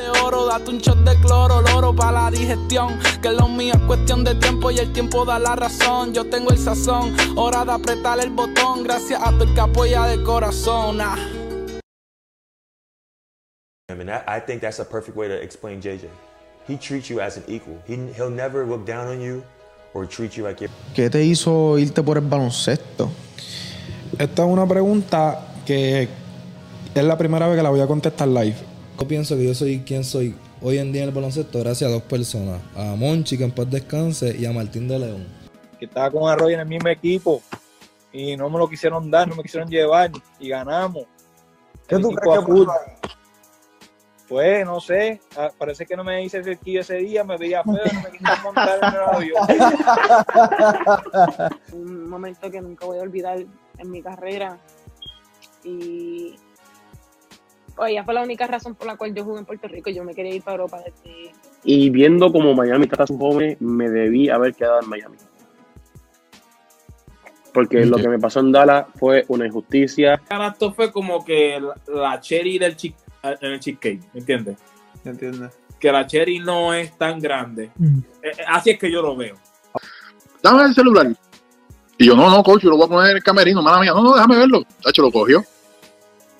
De oro, date un shot de cloro, loro para la digestión. Que lo mío es cuestión de tiempo y el tiempo da la razón. Yo tengo el sazón, hora de apretar el botón. Gracias a tu el que apoya de corazón. Ah. I mean, I, I think that's a perfect way to explain JJ. He treats you as an equal. He, he'll never look down on you or treat you like you're. ¿Qué te hizo irte por el baloncesto? Esta es una pregunta que es la primera vez que la voy a contestar live. Yo pienso que yo soy quien soy hoy en día en el baloncesto gracias a dos personas. A Monchi, que en paz descanse, y a Martín de León. que estaba con Arroyo en el mismo equipo y no me lo quisieron dar, no me quisieron llevar y ganamos. ¿Qué El tú crees que? Pues no sé, ah, parece que no me hice cerquillo ese día, me veía feo, no me quisieron montar en el avión. un momento que nunca voy a olvidar en mi carrera. Y ella fue la única razón por la cual yo jugué en Puerto Rico. Yo me quería ir para Europa desde Y viendo como Miami trata a sus jóvenes, me debí haber quedado en Miami. Porque lo que me pasó en Dallas fue una injusticia. Esto fue como que la, cherry del chi- en el cheesecake, ¿me entiendes? ¿Entiendes? Que la cherry no es tan grande. Eh, eh, así es que yo lo veo. dame el celular. Y yo, no, no, coach, yo lo voy a poner en el camerino, mala mía. No, no, déjame verlo. Tacho, lo cogió.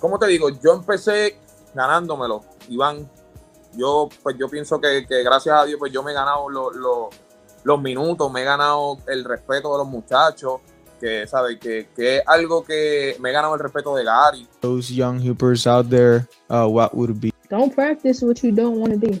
¿Cómo te digo? Yo empecé ganándomelo, Iván. Yo, pues yo pienso que, que gracias a Dios, pues yo me he ganado lo- lo- los minutos, me he ganado el respeto de los muchachos, que, ¿sabes? Que, que es algo que me he ganado el respeto de Gary. Those young hoopers out there, uh, what would be Don't practice what you don't want to do.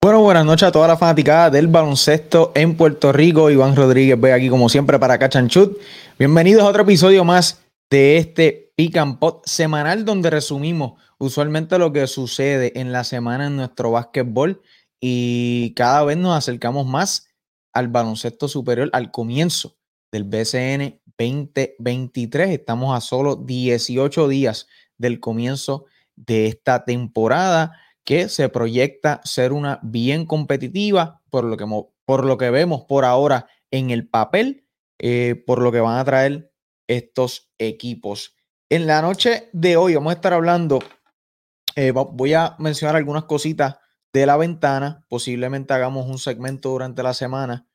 Bueno, buenas noches a toda la fanaticada del baloncesto en Puerto Rico. Iván Rodríguez ve aquí como siempre para Shoot. Bienvenidos a otro episodio más de este Pick and Pot semanal donde resumimos usualmente lo que sucede en la semana en nuestro básquetbol y cada vez nos acercamos más al baloncesto superior al comienzo del BCN 2023. Estamos a solo 18 días del comienzo de esta temporada que se proyecta ser una bien competitiva por lo que, por lo que vemos por ahora en el papel, eh, por lo que van a traer estos equipos. En la noche de hoy vamos a estar hablando, eh, voy a mencionar algunas cositas de la ventana, posiblemente hagamos un segmento durante la semana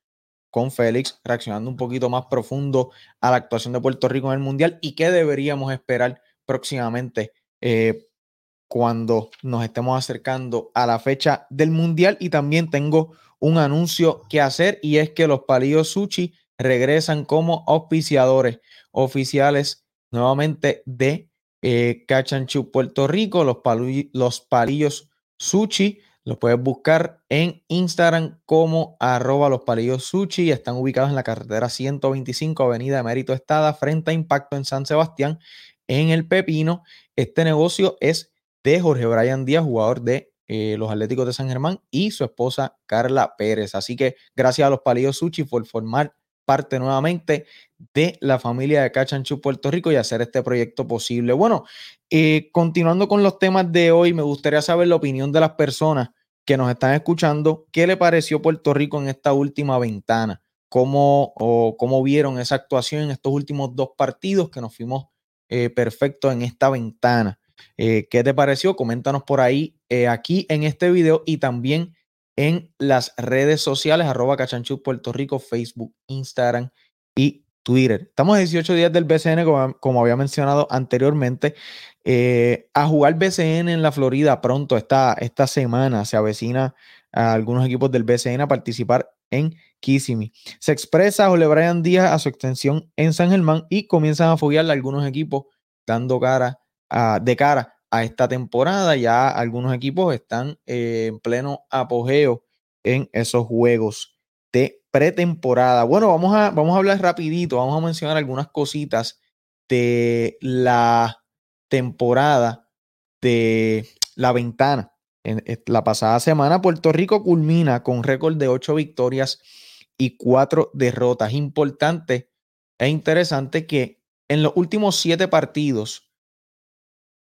con Félix, reaccionando un poquito más profundo a la actuación de Puerto Rico en el Mundial y qué deberíamos esperar próximamente eh, cuando nos estemos acercando a la fecha del Mundial. Y también tengo un anuncio que hacer y es que los palillos Sushi regresan como auspiciadores oficiales nuevamente de eh, Chew Puerto Rico. Los, palu- los palillos Sushi los puedes buscar en Instagram como arroba los palillos Sushi. Están ubicados en la carretera 125 Avenida Emérito Estada frente a Impacto en San Sebastián en el Pepino. Este negocio es de Jorge Brian Díaz, jugador de eh, los Atléticos de San Germán, y su esposa Carla Pérez. Así que gracias a los Palillos Sushi por formar parte nuevamente de la familia de Cachanchu Puerto Rico y hacer este proyecto posible. Bueno, eh, continuando con los temas de hoy, me gustaría saber la opinión de las personas que nos están escuchando. ¿Qué le pareció Puerto Rico en esta última ventana? cómo, o cómo vieron esa actuación en estos últimos dos partidos que nos fuimos eh, perfectos en esta ventana. Eh, ¿Qué te pareció? Coméntanos por ahí, eh, aquí en este video y también en las redes sociales, arroba Puerto Rico, Facebook, Instagram y Twitter. Estamos a 18 días del BCN, como, había mencionado anteriormente. a jugar BCN en la Florida pronto, esta, esta semana, se avecina a algunos equipos del BCN a participar en Kissimmee. Se expresa Ole Brian Díaz a su extensión en San Germán y comienzan a foguearle algunos equipos dando cara de cara a esta temporada. Ya algunos equipos están eh, en pleno apogeo en esos juegos de pretemporada. Bueno, vamos a, vamos a hablar rapidito, vamos a mencionar algunas cositas de la temporada de la ventana en la pasada semana, Puerto Rico culmina con récord de ocho victorias y cuatro derrotas. Importante e interesante que en los últimos siete partidos,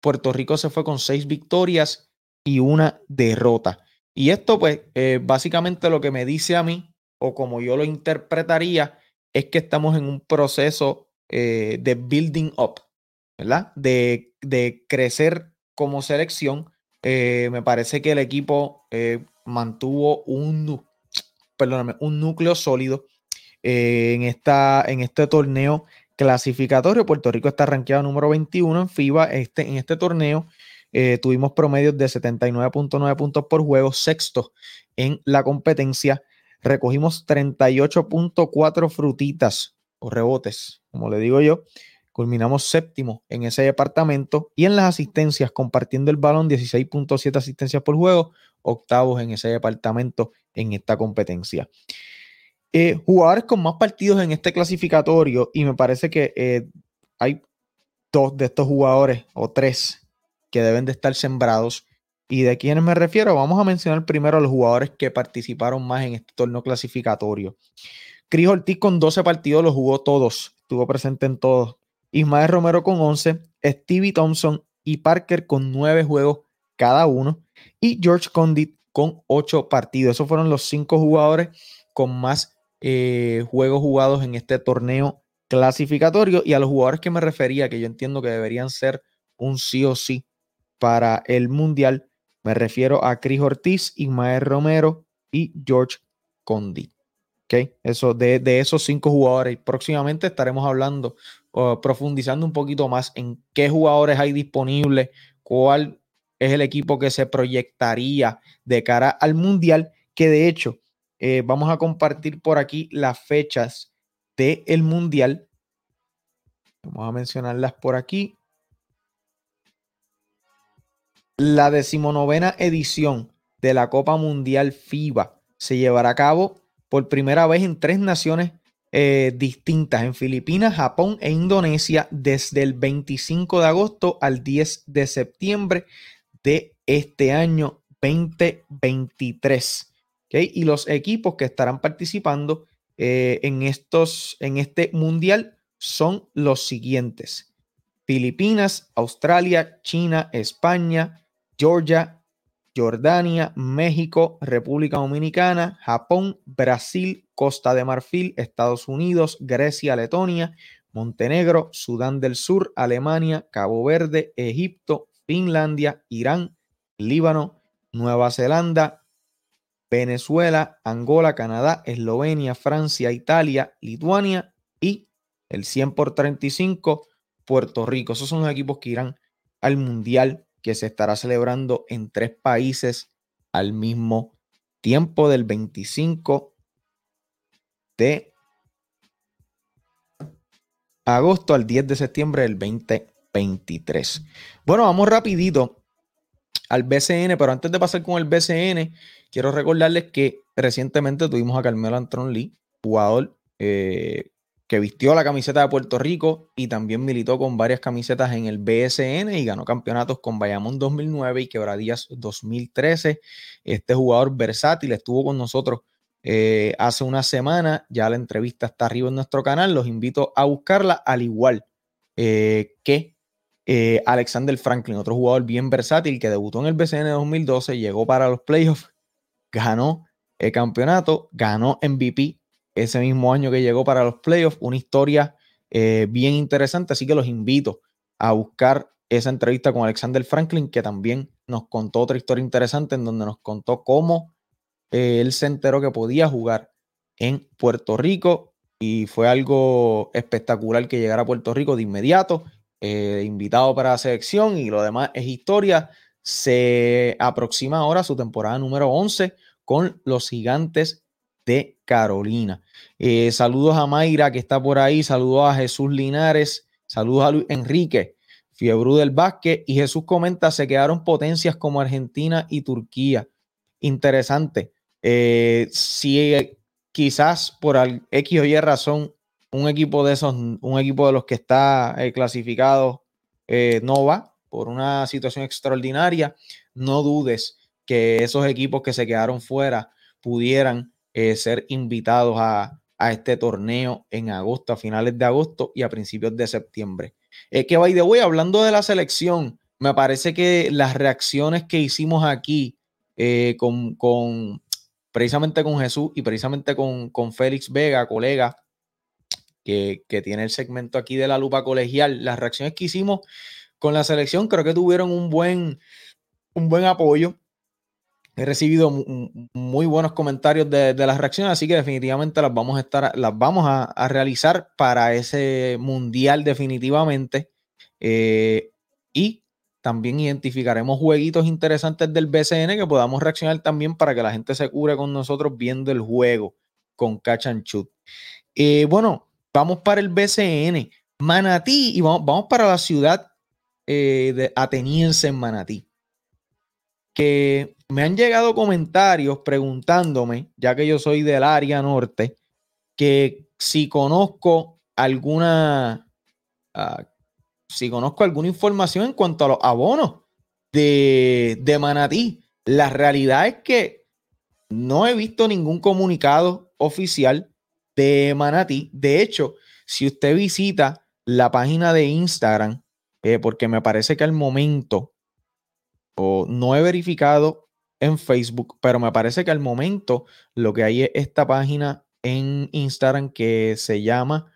Puerto Rico se fue con seis victorias y una derrota. Y esto, pues, eh, básicamente lo que me dice a mí, o como yo lo interpretaría, es que estamos en un proceso eh, de building up, ¿verdad? De, de crecer como selección eh, me parece que el equipo mantuvo un, un núcleo sólido en, esta, en este torneo clasificatorio. Puerto Rico está rankeado número 21 en FIBA. Este, en este torneo tuvimos promedios de 79.9 puntos por juego, sexto en la competencia. Recogimos 38.4 frutitas o rebotes, como le digo yo. Culminamos séptimo en ese departamento y en las asistencias, compartiendo el balón, 16.7 asistencias por juego, octavos en ese departamento en esta competencia. Eh, jugadores con más partidos en este clasificatorio y me parece que eh, hay dos de estos jugadores o tres que deben de estar sembrados. ¿Y de quiénes me refiero? Vamos a mencionar primero a los jugadores que participaron más en este torneo clasificatorio. Cris Ortiz con 12 partidos los jugó todos, estuvo presente en todos. Ismael Romero con 11, Stevie Thompson y Parker con 9 juegos cada uno y George Condit con 8 partidos. Esos fueron los 5 jugadores con más eh, juegos jugados en este torneo clasificatorio y a los jugadores que me refería, que yo entiendo que deberían ser un sí o sí para el Mundial, me refiero a Chris Ortiz, Ismael Romero y George Condit. ¿Okay? Eso, de, de esos cinco jugadores. Próximamente estaremos hablando profundizando un poquito más en qué jugadores hay disponibles, cuál es el equipo que se proyectaría de cara al Mundial, que de hecho eh, vamos a compartir por aquí las fechas del Mundial. Vamos a mencionarlas por aquí. La decimonovena edición de la Copa Mundial FIBA se llevará a cabo por primera vez en tres naciones eh, distintas en Filipinas, Japón e Indonesia desde el 25 de agosto al 10 de septiembre de este año 2023. Y los equipos que estarán participando eh, en, estos, en este mundial son los siguientes. Filipinas, Australia, China, España, Georgia, Jordania, México, República Dominicana, Japón, Brasil, Costa de Marfil, Estados Unidos, Grecia, Letonia, Montenegro, Sudán del Sur, Alemania, Cabo Verde, Egipto, Finlandia, Irán, Líbano, Nueva Zelanda, Venezuela, Angola, Canadá, Eslovenia, Francia, Italia, Lituania y el 100 por 35, Puerto Rico. Esos son los equipos que irán al Mundial que se estará celebrando en tres países al mismo tiempo del 25 de agosto al 10 de septiembre del 2023. Bueno, vamos rapidito al BCN, pero antes de pasar con el BCN, quiero recordarles que recientemente tuvimos a Carmelo Antron Lee, jugador eh, que vistió la camiseta de Puerto Rico y también militó con varias camisetas en el BSN y ganó campeonatos con Bayamón 2009 y Quebradías 2013. Este jugador versátil estuvo con nosotros eh, hace una semana. Ya la entrevista está arriba en nuestro canal. Los invito a buscarla, al igual eh, que Alexander Franklin, otro jugador bien versátil que debutó en el BCN 2012, llegó para los playoffs, ganó el campeonato, ganó MVP ese mismo año que llegó para los playoffs. Una historia eh, bien interesante, así que los invito a buscar esa entrevista con Alexander Franklin, que también nos contó otra historia interesante en donde nos contó cómo eh, él se enteró que podía jugar en Puerto Rico y fue algo espectacular que llegara a Puerto Rico de inmediato, eh, invitado para la selección y lo demás es historia. Se aproxima ahora su temporada número 11 con los gigantes de Carolina. Eh, saludos a Mayra que está por ahí, saludos a Jesús Linares, saludos a Luis Enrique, Fiebru del Vázquez y Jesús comenta, se quedaron potencias como Argentina y Turquía. Interesante. Eh, si quizás por X o Y razón un equipo de esos, un equipo de los que está eh, clasificado no va por una situación extraordinaria, no dudes que esos equipos que se quedaron fuera pudieran eh, ser invitados a, este torneo en agosto, a finales de agosto y a principios de septiembre. Es que, by the way, hablando de la selección, me parece que las reacciones que hicimos aquí eh, con, precisamente con Jesús y precisamente con, con Félix Vega, colega, que, que, tiene el segmento aquí de la lupa colegial, las reacciones que hicimos con la selección creo que tuvieron un buen, un buen apoyo. He recibido muy buenos comentarios de, las reacciones, así que definitivamente las vamos a estar, las vamos a, realizar para ese mundial definitivamente. Eh, y también identificaremos jueguitos interesantes del BCN que podamos reaccionar también para que la gente se cure con nosotros viendo el juego con Catch and. Eh, bueno, vamos para el BCN. Manatí y vamos, vamos para la ciudad eh, de ateniense en Manatí que me han llegado comentarios preguntándome, ya que yo soy del área norte, que si conozco alguna, ah, si conozco alguna información en cuanto a los abonos de, de Manatí. La realidad es que no he visto ningún comunicado oficial de Manatí. De hecho, si usted visita la página de Instagram, eh, porque me parece que al momento o no he verificado en Facebook, pero me parece que al momento lo que hay es esta página en Instagram que se llama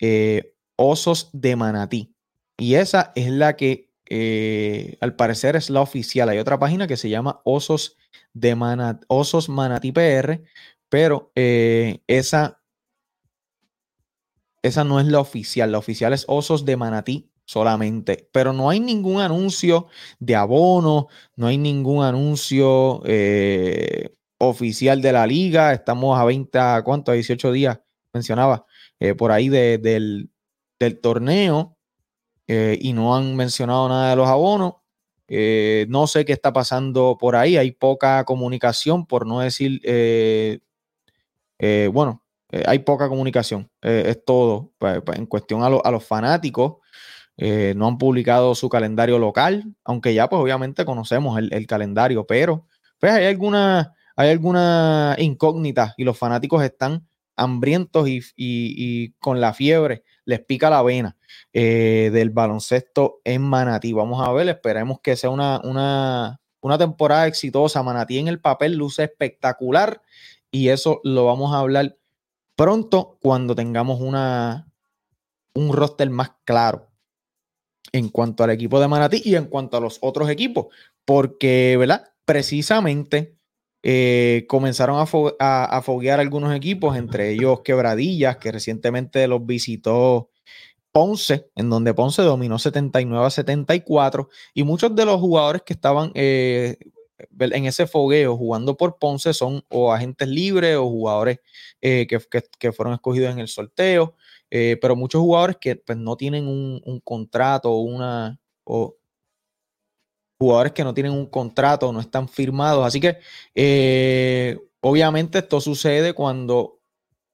eh, Osos de Manatí. Y esa es la que eh, al parecer es la oficial. Hay otra página que se llama Osos de Manatí, Osos Manatí PR, pero esa, esa no es la oficial. La oficial es Osos de Manatí solamente, pero no hay ningún anuncio de abono, no hay ningún anuncio eh, oficial de la liga. Estamos a 20, ¿cuánto? A 18 días, mencionaba, eh, por ahí del, torneo eh, y no han mencionado nada de los abonos. no sé qué está pasando por ahí, hay poca comunicación, por no decir, bueno, hay poca comunicación, es todo. En cuestión a, a los fanáticos, eh, no han publicado su calendario local, aunque ya pues obviamente conocemos el, calendario, pero pues hay alguna, hay alguna incógnita y los fanáticos están hambrientos y, con la fiebre les pica la vena eh, del baloncesto en Manatí. Vamos a ver, esperemos que sea una, una, una temporada exitosa. Manatí en el papel luce espectacular y eso lo vamos a hablar pronto cuando tengamos una, un roster más claro en cuanto al equipo de Manatí y en cuanto a los otros equipos, porque, ¿verdad? Precisamente eh, comenzaron a, foguear algunos equipos, entre ellos Quebradillas, que recientemente los visitó Ponce, en donde Ponce dominó 79 a 74, y muchos de los jugadores que estaban eh, en ese fogueo jugando por Ponce son o agentes libres o jugadores eh, que, que, fueron escogidos en el sorteo. Eh, pero muchos jugadores que pues, no tienen un, contrato o una. O jugadores que no tienen un contrato no están firmados. Así que eh, obviamente esto sucede cuando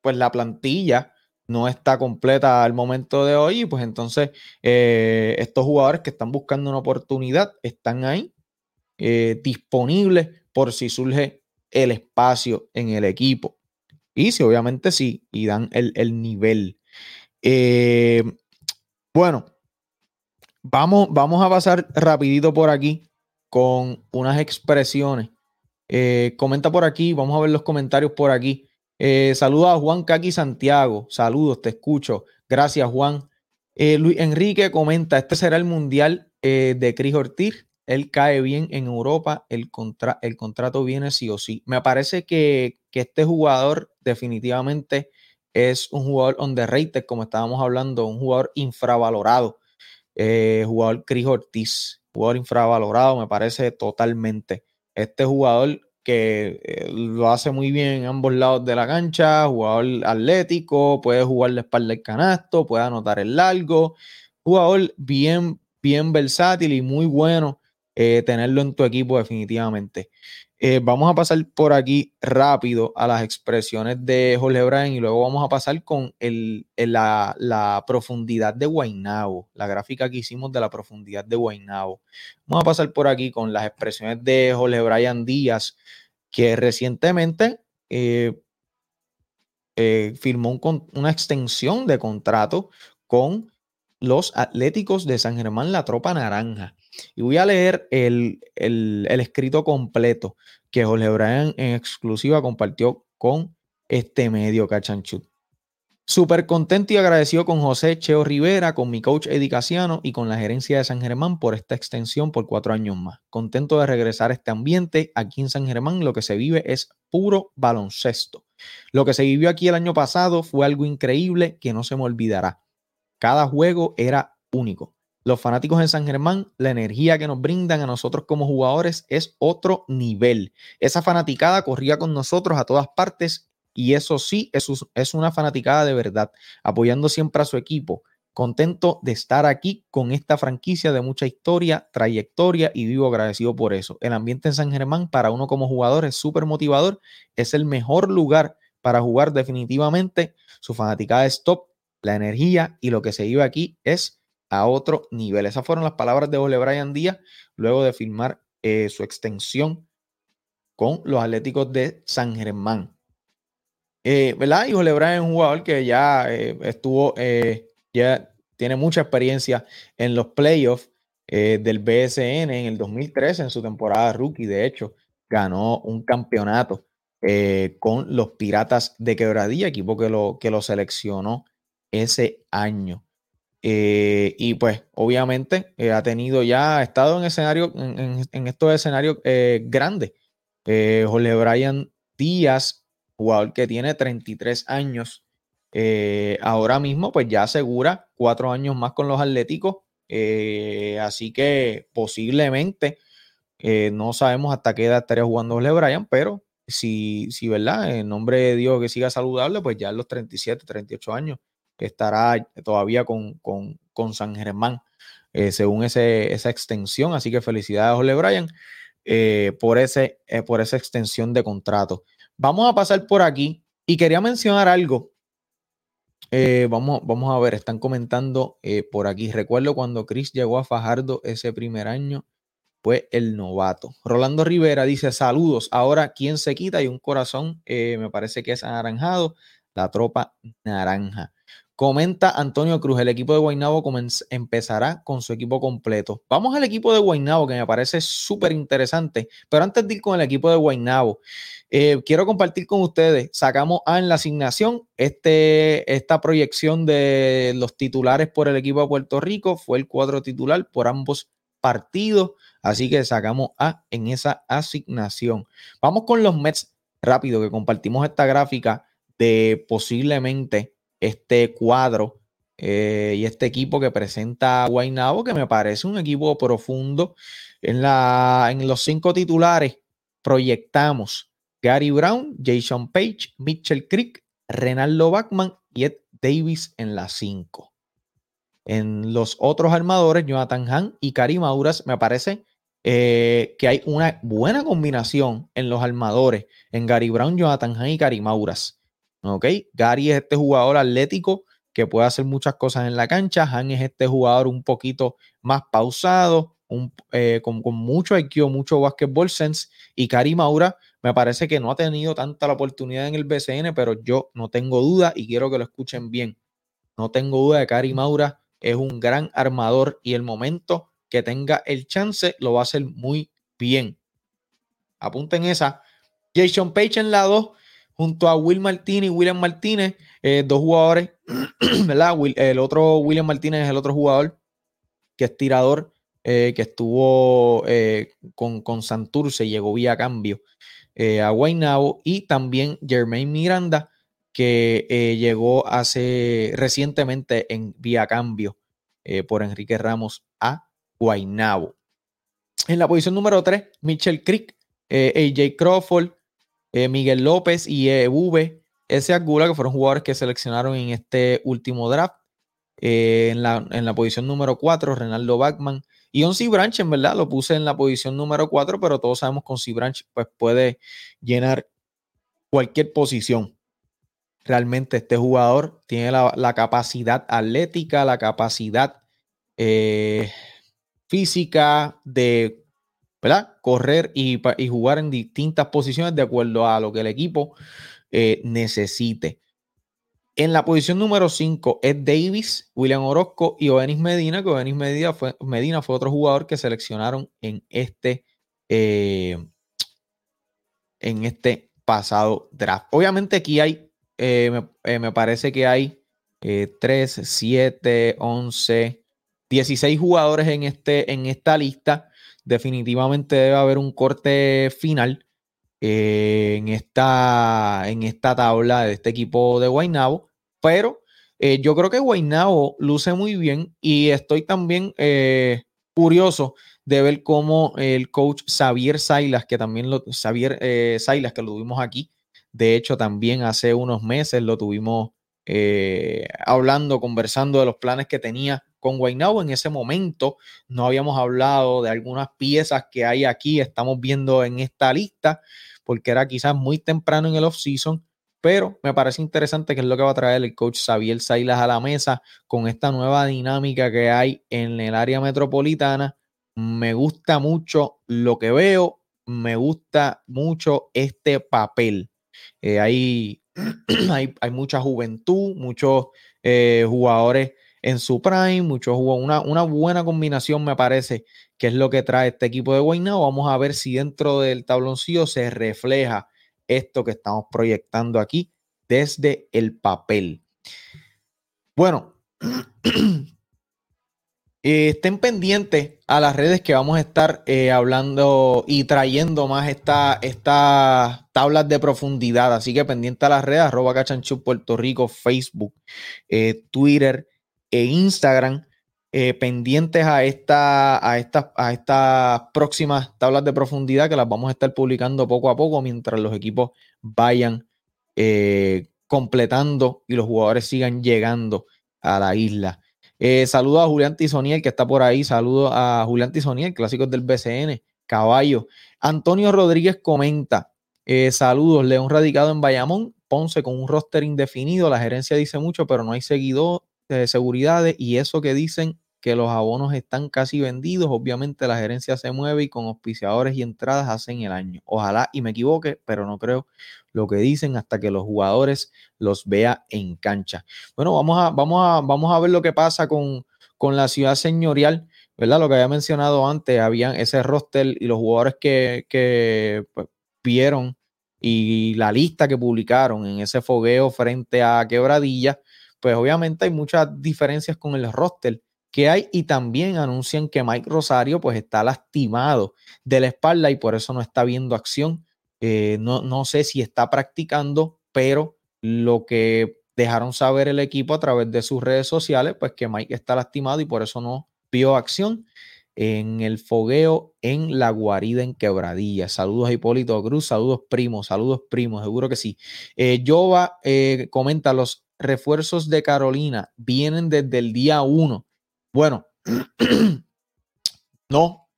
pues, la plantilla no está completa al momento de hoy. Pues entonces eh, estos jugadores que están buscando una oportunidad están ahí disponibles por si surge el espacio en el equipo. Y si obviamente sí, y dan el, el nivel. Eh, bueno, vamos, vamos a pasar rapidito por aquí con unas expresiones. Eh, comenta por aquí, vamos a ver los comentarios por aquí. Eh, saludos a Juan Kaki Santiago. Saludos, te escucho. Gracias, Juan. Eh, Luis Enrique comenta: Este será el mundial de Cris Ortiz. Él cae bien en Europa. El, contra- el contrato viene sí o sí. Me parece que, que este jugador definitivamente es un jugador underrated, como estábamos hablando, un jugador infravalorado. Eh, jugador Cris Ortiz, jugador infravalorado, me parece totalmente. Este jugador que eh, lo hace muy bien en ambos lados de la cancha, jugador atlético, puede jugar la espalda del canasto, puede anotar el largo, jugador bien, bien versátil y muy bueno eh, tenerlo en tu equipo definitivamente. Eh, vamos a pasar por aquí rápido a las expresiones de Jorge Bryan y luego vamos a pasar con la, profundidad de Guaynabo, la gráfica que hicimos de la profundidad de Guaynabo. Vamos a pasar por aquí con las expresiones de Jorge Bryan Díaz, que recientemente eh, eh, firmó una extensión de contrato con los Atléticos de San Germán, la Tropa Naranja. Y voy a leer el, el- escrito completo que Jorge Bryan en exclusiva compartió con este medio Cachanchut. Súper contento y agradecido con José Cheo Rivera, con mi coach Eddie y con la gerencia de San Germán por esta extensión por cuatro años más. Contento de regresar a este ambiente. Aquí en San Germán lo que se vive es puro baloncesto. Lo que se vivió aquí el año pasado fue algo increíble que no se me olvidará. Cada juego era único. Los fanáticos en San Germán, la energía que nos brindan a nosotros como jugadores es otro nivel. Esa fanaticada corría con nosotros a todas partes y eso sí, es, es una fanaticada de verdad, apoyando siempre a su equipo. Contento de estar aquí con esta franquicia de mucha historia, trayectoria y vivo agradecido por eso. El ambiente en San Germán para uno como jugador es súper motivador. Es el mejor lugar para jugar definitivamente. Su fanaticada es top. La energía y lo que se vive aquí es a otro nivel. Esas fueron las palabras de Ole Brian Díaz luego de firmar eh, su extensión con los Atléticos de San Germán. Eh, ¿Verdad? Y Ole Brian es un jugador que ya eh, estuvo, ya tiene mucha experiencia en los playoffs del BSN en el 2013, en su temporada rookie. De hecho, ganó un campeonato con los Piratas de Quebradilla, equipo que lo, que lo seleccionó ese año. Eh, y pues, obviamente, eh, ha tenido ya, ha estado en escenario, en, en- en estos escenarios eh, grandes. Jorge Brian Díaz, jugador que tiene 33 años, ahora mismo, pues ya asegura cuatro años más con los Atléticos. así que posiblemente, no sabemos hasta qué edad estaría jugando Jorge Brian, pero si, si, ¿verdad? En nombre de Dios que siga saludable, pues ya a los 37, 38 años estará todavía con, con, con San Germán, eh, según ese, esa extensión. Así que felicidades Jorge Bryan eh, por, ese, eh, por esa extensión de contrato. Vamos a pasar por aquí y quería mencionar algo. Eh, vamos, vamos a ver, están comentando por aquí. Recuerdo cuando Chris llegó a Fajardo ese primer año, fue el novato. Rolando Rivera dice: Saludos. Ahora, ¿quién se quita? Y un corazón, me parece que es anaranjado, la tropa naranja. Comenta Antonio Cruz, el equipo de Guaynabo empezará con su equipo completo. Vamos al equipo de Guaynabo, que me parece súper interesante. Pero antes de ir con el equipo de Guaynabo, eh, quiero compartir con ustedes. Sacamos A en la asignación. Este, esta proyección de los titulares por el equipo de Puerto Rico fue el cuadro titular por ambos partidos. Así que sacamos A en esa asignación. Vamos con los Mets rápido, que compartimos esta gráfica de posiblemente este cuadro eh, y este equipo que presenta Guaynabo, que me parece un equipo profundo. En, la, en los cinco titulares proyectamos Gary Brown, Jason Page, Mitchell Creek, Renaldo Bachman y Ed Davis en las cinco. En los otros armadores, Jonathan Hahn y Karim Auras, me parece eh, que hay una buena combinación en los armadores, en Gary Brown, Jonathan Hahn y Karim Auras. ¿Ok? Gary es este jugador atlético que puede hacer muchas cosas en la cancha. Han es este jugador un poquito más pausado, eh, con, mucho IQ, mucho basketball sense. Y Karim Aura me parece que no ha tenido tanta la oportunidad en el BCN, pero yo no tengo duda y quiero que lo escuchen bien. No tengo duda de que Karim Aura es un gran armador y el momento que tenga el chance lo va a hacer muy bien. Apunten esa. Jason Page en la 2 junto a Will Martínez y William Martínez, eh, dos jugadores, ¿verdad? El otro William Martínez es el otro jugador que es tirador, eh, que estuvo eh, con, con Santurce, llegó vía cambio a Guaynabo, y también Jermaine Miranda, que llegó hace recientemente en vía cambio por Enrique Ramos a Guaynabo. En la posición número 3, Mitchell Crick, AJ Crawford, eh, Miguel López y EV, ese Agula, que fueron jugadores que seleccionaron en este último draft. Eh, en, la, en la posición número 4, Renaldo Bachman. Y Onsi Branch, en verdad, lo puse en la posición número 4, pero todos sabemos que Onsi Branch pues, puede llenar cualquier posición. Realmente este jugador tiene la, la capacidad atlética, la capacidad eh, física de correr y, jugar en distintas posiciones de acuerdo a lo que el equipo eh, necesite. En la posición número 5 es Davis, William Orozco y Ovenis Medina, que Ovenis Medina fue, Medina fue otro jugador que seleccionaron en este, eh, en este pasado draft. Obviamente aquí hay, eh, me, me parece que hay eh, 3, 7, 11, 16 jugadores en, este, en esta lista. Definitivamente debe haber un corte final eh, en, esta, en esta tabla de este equipo de Guaynabo, pero eh, yo creo que Guaynabo luce muy bien y estoy también eh, curioso de ver cómo el coach Xavier Sailas, que también lo, Xavier Sailas, que lo tuvimos aquí, de hecho también hace unos meses lo tuvimos hablando, conversando de los planes que tenía con Guaynabo. En ese momento no habíamos hablado de algunas piezas que hay aquí, estamos viendo en esta lista, porque era quizás muy temprano en el off-season, pero me parece interesante que es lo que va a traer el coach Xavier Sailas a la mesa con esta nueva dinámica que hay en el área metropolitana. Me gusta mucho lo que veo, me gusta mucho este papel. Eh, hay, hay, hay mucha juventud, muchos eh, jugadores en su prime, muchos una, una buena combinación me parece que es lo que trae este equipo de Guaynabo. Vamos a ver si dentro del tabloncillo se refleja esto que estamos proyectando aquí desde el papel. Bueno, eh, estén pendientes a las redes que vamos a estar eh, hablando y trayendo más estas esta tablas de profundidad. Así que pendiente a las redes, arroba cachanchu Puerto Rico, Facebook, eh, Twitter Instagram. eh, pendientes a, esta, a, estas, a estas próximas tablas de profundidad que las vamos a estar publicando poco a poco mientras los equipos vayan eh, completando y los jugadores sigan llegando a la isla. Eh, saludo a Julián Tizoniel que está por ahí. Saludo a Julián Tizoniel, clásicos del BCN, Caballo. Antonio Rodríguez comenta: eh, Saludos, León radicado en Bayamón, Ponce con un roster indefinido. La gerencia dice mucho, pero no hay seguidor de seguridades y eso que dicen que los abonos están casi vendidos. Obviamente la gerencia se mueve y con auspiciadores y entradas hacen el año. Ojalá y me equivoque, pero no creo lo que dicen hasta que los jugadores los vea en cancha. Bueno, vamos a, vamos a, vamos a ver lo que pasa con, con la ciudad señorial, ¿verdad? Lo que había mencionado antes, habían ese roster y los jugadores que, que pues, vieron y la lista que publicaron en ese fogueo frente a Quebradilla, pues obviamente hay muchas diferencias con el roster que hay y también anuncian que Mike Rosario pues está lastimado de la espalda y por eso no está viendo acción. Eh, no, no sé si está practicando, pero lo que dejaron saber el equipo a través de sus redes sociales, pues que Mike está lastimado y por eso no vio acción en el fogueo en la guarida en Quebradilla. Saludos a Hipólito Cruz, saludos primos, saludos primos, seguro que sí. Eh, Jova eh, comenta, los refuerzos de Carolina vienen desde el día 1. Bueno, no,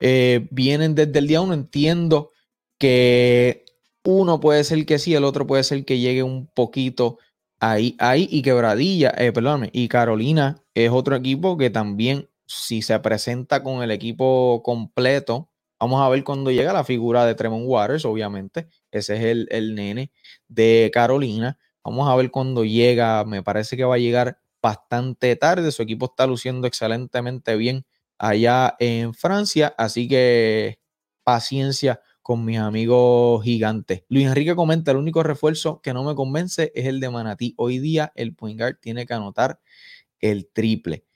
eh, vienen desde el día 1. Entiendo que uno puede ser que sí, el otro puede ser que llegue un poquito ahí, ahí y Quebradilla, eh, perdóname, y Carolina es otro equipo que también, si se presenta con el equipo completo, vamos a ver cuando llega la figura de Tremont Waters, obviamente, ese es el, el nene de Carolina. Vamos a ver cuando llega, me parece que va a llegar bastante tarde, su equipo está luciendo excelentemente bien allá en Francia, así que paciencia con mis amigos gigantes. Luis Enrique comenta, el único refuerzo que no me convence es el de Manatí. Hoy día el point tiene que anotar el triple.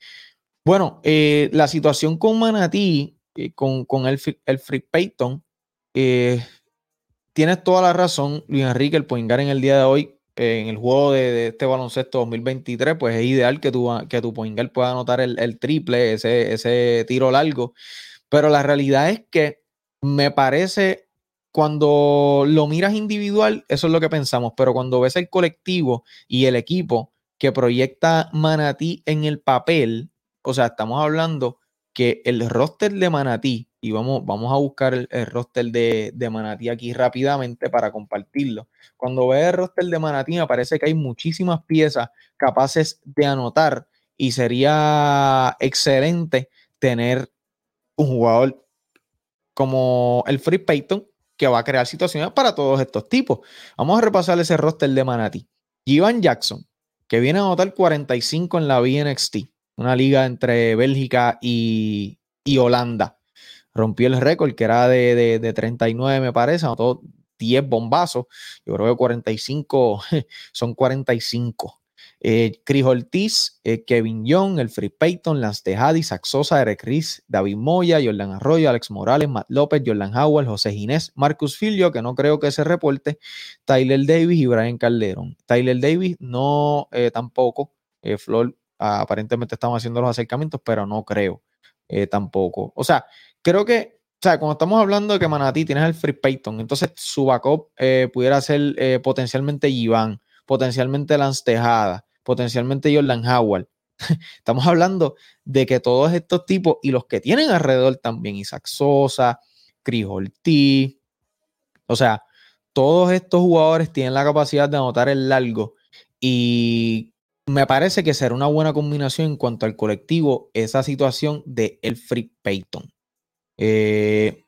Bueno, eh, la situación con Manatí, eh, con, con el, el Free Payton, eh, tienes toda la razón, Luis Enrique, el point en el día de hoy, en el juego de, este baloncesto 2023, pues es ideal que tu, que tu point guard pueda anotar el, el triple, ese, ese tiro largo. Pero la realidad es que me parece, cuando lo miras individual, eso es lo que pensamos, pero cuando ves el colectivo y el equipo que proyecta Manatí en el papel, o sea, estamos hablando que el roster de Manatí, y vamos, vamos a buscar el, roster de, de, Manatí aquí rápidamente para compartirlo. Cuando ves el roster de Manatí, me parece que hay muchísimas piezas capaces de anotar y sería excelente tener un jugador como el Free Payton, que va a crear situaciones para todos estos tipos. Vamos a repasar ese roster de Manati. Ivan Jackson, que viene a anotar 45 en la BNXT, una liga entre Bélgica y, Holanda. Rompió el récord, que era de, de 39, me parece, anotó 10 bombazos. Yo creo que 45 son 45. Eh, Chris Ortiz, eh, Kevin Young, el Free Payton, Lance Tejadi, Saxosa, Eric Riz, David Moya, Jordan Arroyo, Alex Morales, Matt López, Jordan Howard, José Ginés, Marcus Filio, que no creo que se reporte, Tyler Davis y Brian Calderón. Tyler Davis no eh, tampoco. Flor, aparentemente estamos haciendo los acercamientos, pero no creo tampoco. O sea, creo que o sea, cuando estamos hablando de que Manatí tienes el Free Payton, entonces su backup pudiera ser potencialmente Iván, potencialmente Lance Tejada, potencialmente Jordan Howard. Estamos hablando de que todos estos tipos y los que tienen alrededor también, Isaac Sosa, Chris Ortiz, o sea, todos estos jugadores tienen la capacidad de anotar el largo y me parece que será una buena combinación en cuanto al colectivo esa situación de el Free Payton. Eh,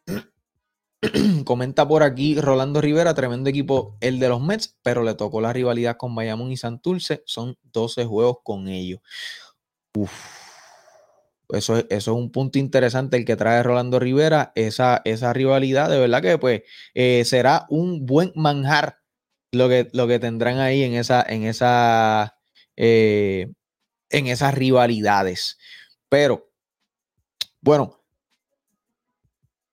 Comenta por aquí Rolando Rivera, tremendo equipo el de los Mets, pero le tocó la rivalidad con Bayamón y Santurce. Son 12 juegos con ellos. Eso, eso, es un punto interesante el que trae Rolando Rivera, esa, esa rivalidad, de verdad que pues eh, será un buen manjar lo que, lo que tendrán ahí en, esa, en, esa, eh, en esas rivalidades. Pero, bueno,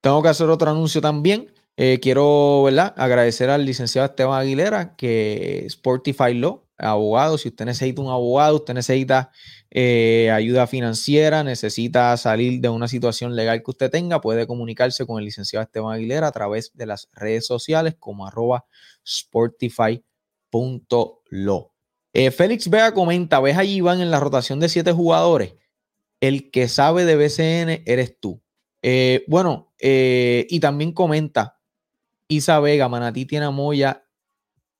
tengo que hacer otro anuncio también. Eh, quiero ¿verdad? agradecer al licenciado Esteban Aguilera, que Sportify Law, abogado. Si usted necesita un abogado, usted necesita eh, ayuda financiera, necesita salir de una situación legal que usted tenga, puede comunicarse con el licenciado Esteban Aguilera a través de las redes sociales como arroba sportify.lo. Eh, Félix Vega comenta, ves allí Iván en la rotación de siete jugadores. El que sabe de BCN eres tú. Eh, bueno, eh, y también comenta Isa Vega, Manatí tiene a Moya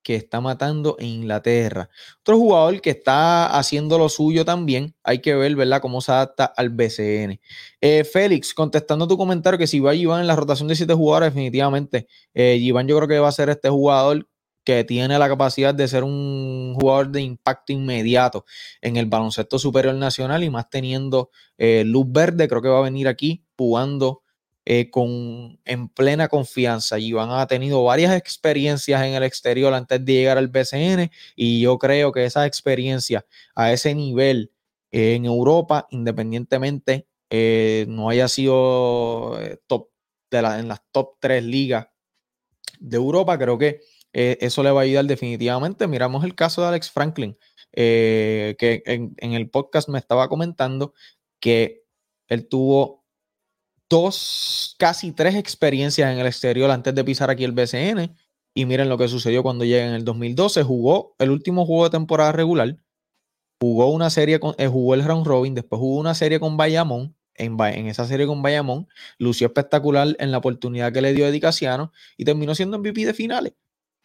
que está matando en Inglaterra. Otro jugador que está haciendo lo suyo también, hay que ver, ¿verdad?, cómo se adapta al BCN. Eh, Félix, contestando tu comentario que si va Iván en la rotación de siete jugadores, definitivamente, eh, Iván yo creo que va a ser este jugador que tiene la capacidad de ser un jugador de impacto inmediato en el baloncesto superior nacional y más teniendo eh, luz verde, creo que va a venir aquí jugando eh, con, en plena confianza. Iván ha tenido varias experiencias en el exterior antes de llegar al BCN y yo creo que esa experiencia a ese nivel eh, en Europa, independientemente no haya sido top de en las top tres ligas de Europa, creo que eh, eso le va a ayudar definitivamente. Miramos el caso de Alex Franklin, eh, que en, el podcast me estaba comentando que él tuvo dos, casi tres experiencias en el exterior antes de pisar aquí el BCN. Y miren lo que sucedió cuando llega en el 2012. Jugó el último juego de temporada regular. Jugó una serie con, eh, jugó el round robin, después jugó una serie con Bayamón. En, en, esa serie con Bayamón, lució espectacular en la oportunidad que le dio Edicasiano y terminó siendo MVP de finales.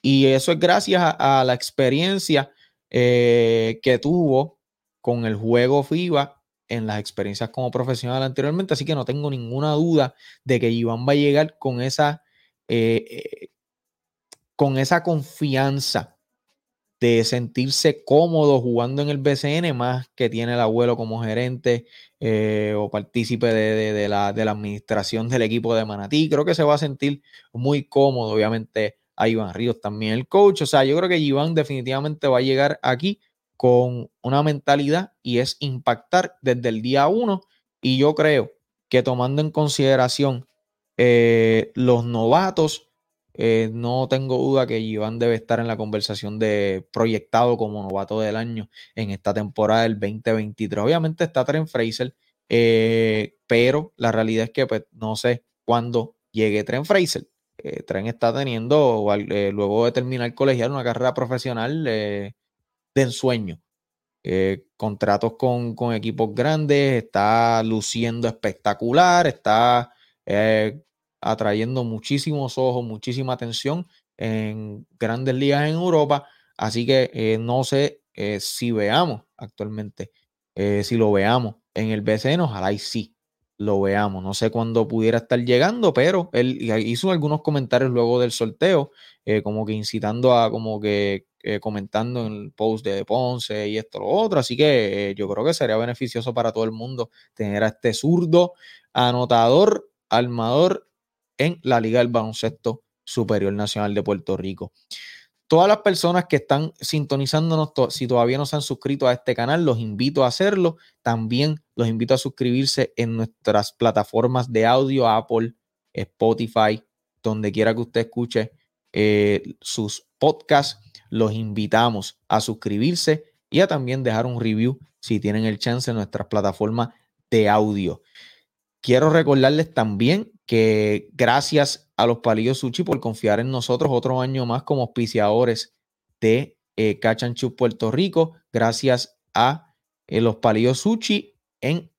Y eso es gracias a, la experiencia eh, que tuvo con el juego FIBA en las experiencias como profesional anteriormente. Así que no tengo ninguna duda de que Iván va a llegar con esa, eh, eh, con esa confianza de sentirse cómodo jugando en el BCN, más que tiene el abuelo como gerente eh, o partícipe de, de, la, de, la, administración del equipo de Manatí. Creo que se va a sentir muy cómodo, obviamente a Iván Ríos también el coach. O sea, yo creo que Iván definitivamente va a llegar aquí con una mentalidad y es impactar desde el día uno. Y yo creo que tomando en consideración eh, los novatos, eh, no tengo duda que Iván debe estar en la conversación de proyectado como novato del año en esta temporada del 2023. Obviamente está Trent Fraser, eh, pero la realidad es que pues, no sé cuándo llegue Trent Fraser. Trent está teniendo, luego de terminar colegial, una carrera profesional de ensueño. contratos con, con, equipos grandes, está luciendo espectacular, está atrayendo muchísimos ojos, muchísima atención en grandes ligas en Europa. Así que eh, no sé eh, si veamos actualmente, eh, si lo veamos en el BCN, ojalá y sí lo veamos. No sé cuándo pudiera estar llegando, pero él hizo algunos comentarios luego del sorteo, como que incitando a, como que comentando en el post de Ponce y esto, lo otro. Así que yo creo que sería beneficioso para todo el mundo tener a este zurdo anotador, armador en la Liga del Baloncesto Superior Nacional de Puerto Rico. Todas las personas que están sintonizándonos, si todavía no se han suscrito a este canal, los invito a hacerlo. También los invito a suscribirse en nuestras plataformas de audio, Apple, Spotify, donde quiera que usted escuche eh, sus podcasts. Los invitamos a suscribirse y a también dejar un review si tienen el chance en nuestras plataformas de audio. Quiero recordarles también que gracias a los Palillos Sushi por confiar en nosotros otro año más como auspiciadores de eh, Cachanchu Puerto Rico, gracias a eh, los Palillos Sushi en,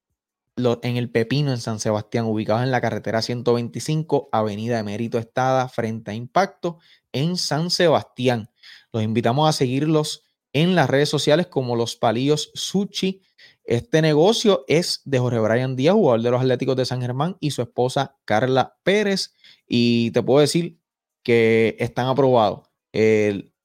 en el Pepino en San Sebastián, ubicados en la carretera 125, Avenida Emérito Estada, frente a Impacto, en San Sebastián. Los invitamos a seguirlos en las redes sociales como los Palillos Sushi este negocio es de Jorge Brian Díaz, jugador de los Atléticos de San Germán, y su esposa Carla Pérez. Y te puedo decir que están aprobados.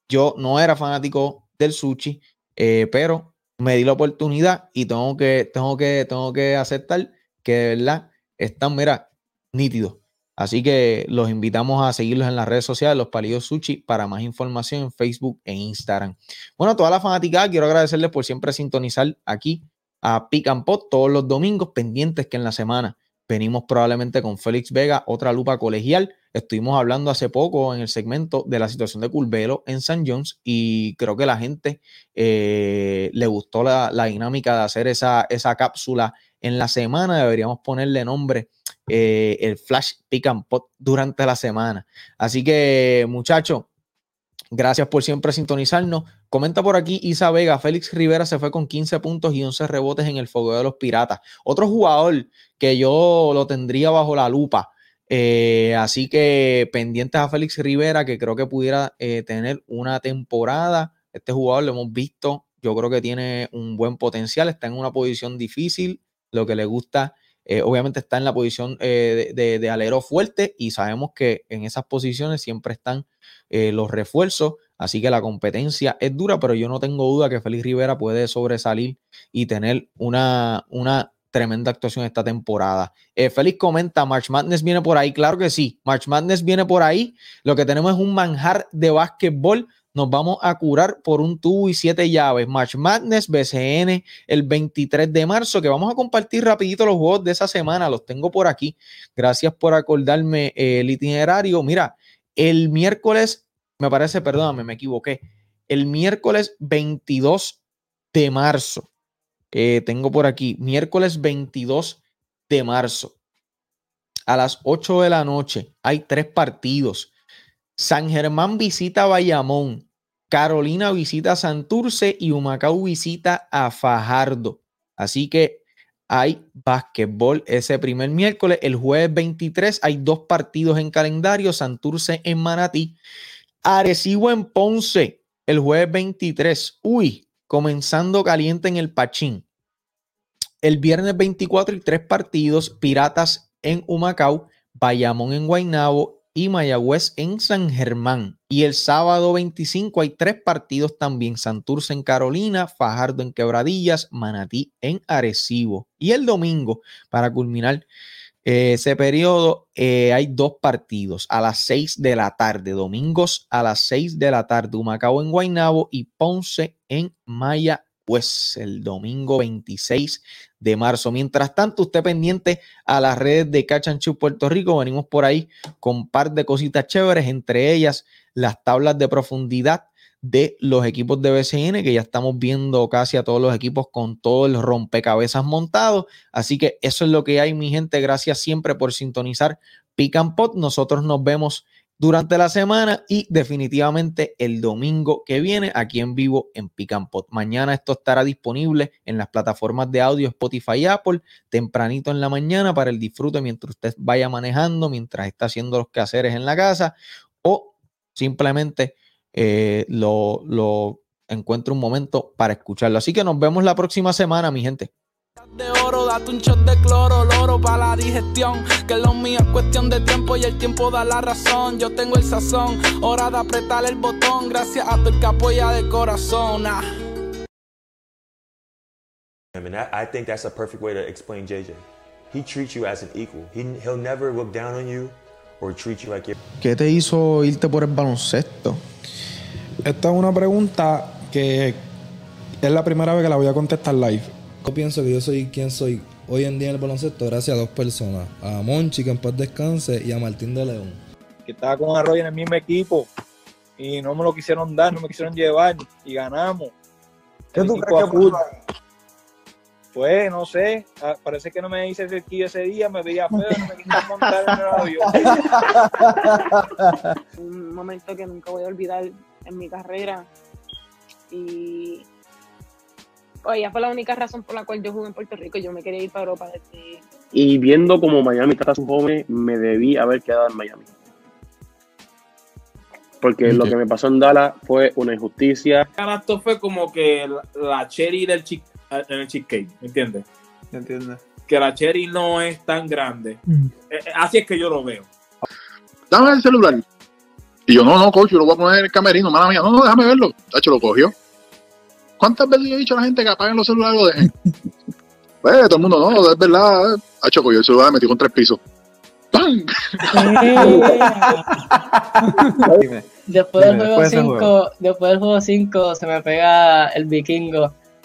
yo no era fanático del sushi, eh, pero me di la oportunidad y tengo que, tengo que, tengo que aceptar que de verdad están, mira, nítidos. Así que los invitamos a seguirlos en las redes sociales, los Palillos Sushi, para más información en Facebook e Instagram. Bueno, toda la fanática, quiero agradecerles por siempre sintonizar aquí a Pick and Pot todos los domingos, pendientes que en la semana venimos probablemente con Félix Vega, otra lupa colegial. Estuvimos hablando hace poco en el segmento de la situación de Culvelo en San Jones y creo que la gente eh, le gustó la, dinámica de hacer esa, esa cápsula en la semana. Deberíamos ponerle nombre eh, el Flash Pick and durante la semana. Así que muchachos, Gracias por siempre sintonizarnos. Comenta por aquí Isa Vega. Félix Rivera se fue con 15 puntos y 11 rebotes en el fuego de los Piratas. Otro jugador que yo lo tendría bajo la lupa. Eh, así que pendientes a Félix Rivera, que creo que pudiera eh, tener una temporada. Este jugador lo hemos visto. Yo creo que tiene un buen potencial. Está en una posición difícil. Lo que le gusta eh, obviamente está en la posición de, alero fuerte y sabemos que en esas posiciones siempre están los refuerzos. Así que la competencia es dura, pero yo no tengo duda que Félix Rivera puede sobresalir y tener una, una tremenda actuación esta temporada. Eh, Félix comenta, March Madness viene por ahí. Claro que sí, March Madness viene por ahí. Lo que tenemos es un manjar de básquetbol. Nos vamos a curar por un tubo y siete llaves. March Madness, BCN, el 23 de marzo, que vamos a compartir rapidito los juegos de esa semana. Los tengo por aquí. Gracias por acordarme eh, el itinerario. Mira, el miércoles, me parece, perdóname, me equivoqué. El miércoles 22 de marzo. Eh, tengo por aquí, miércoles 22 de marzo. A las 8 de la noche hay tres partidos. San Germán visita Bayamón. Carolina visita Santurce y Humacao visita a Fajardo. Así que hay básquetbol ese primer miércoles. El jueves 23 hay dos partidos en calendario, Santurce en Manatí, Arecibo en Ponce, el jueves 23. Uy, comenzando caliente en el Pachín. El viernes 24 y tres partidos, Piratas en Humacao, Bayamón en Guaynabo y Mayagüez en San Germán. Y el sábado 25 hay tres partidos también, Santurce en Carolina, Fajardo en Quebradillas, Manatí en Arecibo. Y el domingo, para culminar ese periodo, eh, hay dos partidos a las 6 de la tarde, domingos a las 6 de la tarde, Humacao en Guaynabo y Ponce en Mayagüez pues el domingo 26 de marzo. Mientras tanto, usted pendiente a las redes de Cachanchu Puerto Rico. Venimos por ahí con un par de cositas chéveres, entre ellas las tablas de profundidad de los equipos de BCN, que ya estamos viendo casi a todos los equipos con todo el rompecabezas montado. Así que eso es lo que hay, mi gente. Gracias siempre por sintonizar Pick. Nosotros nos vemos durante la semana y definitivamente el domingo que viene aquí en vivo en Pot. Mañana esto estará disponible en las plataformas de audio Spotify y Apple tempranito en la mañana para el disfrute mientras usted vaya manejando, mientras está haciendo los quehaceres en la casa o simplemente eh, lo, lo encuentre un momento para escucharlo. Así que nos vemos la próxima semana, mi gente de oro, date un shot de cloro, loro para la digestión. Que lo mío es cuestión de tiempo y el tiempo da la razón. Yo tengo el sazón, hora de apretar el botón. Gracias a tu el que apoya de corazón. Ah. I mean, I think that's a perfect way to explain JJ. He treats you as an equal. He, he'll never look down on you or treat you like you're. ¿Qué te hizo irte por el baloncesto? Esta es una pregunta que es la primera vez que la voy a contestar live. Yo pienso que yo soy quien soy hoy en día en el baloncesto gracias a dos personas. A Monchi, que en paz descanse, y a Martín de León. Que estaba con Arroyo en el mismo equipo y no me lo quisieron dar, no me quisieron llevar y ganamos. ¿Qué tú crees que Pues no sé, ah, parece que no me hice cerquillo ese día, me veía feo, no me quisieron montar en el avión. Un momento que nunca voy a olvidar en mi carrera y ella fue la única razón por la cual yo jugué en Puerto Rico. Yo me quería ir para Europa desde... Y viendo como Miami está su joven, me debí haber quedado en Miami. Porque lo que me pasó en Dallas fue una injusticia. Esto fue como que la, cherry del chick, en el cheesecake, ¿me entiendes? ¿Entiendes? Que la cherry no es tan grande. Mm. Eh, eh, así es que yo lo veo. Dame el celular. Y yo, no, no, coach, yo lo voy a poner en el camerino, mala mía. No, no, déjame verlo. Tacho, lo cogió. ¿Cuántas veces yo he dicho a la gente que apaguen los celulares lo dejen? pues todo el mundo, no, es verdad. Ha choco yo el celular, me metí con tres pisos. ¡Pam! después, del juego 5, después del juego 5 se me pega el vikingo.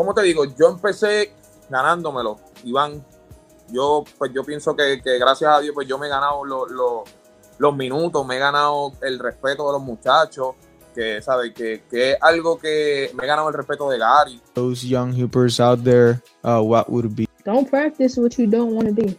¿Cómo te digo? Yo empecé ganándomelo, Iván. Yo, pues yo pienso que, que gracias a Dios, pues yo me he ganado los minutos, me he ganado el respeto de los muchachos, que sabe que, que, es algo que me he ganado el respeto de Gary. Those young hoopers out there, uh, what would be? Don't practice what you don't want to be.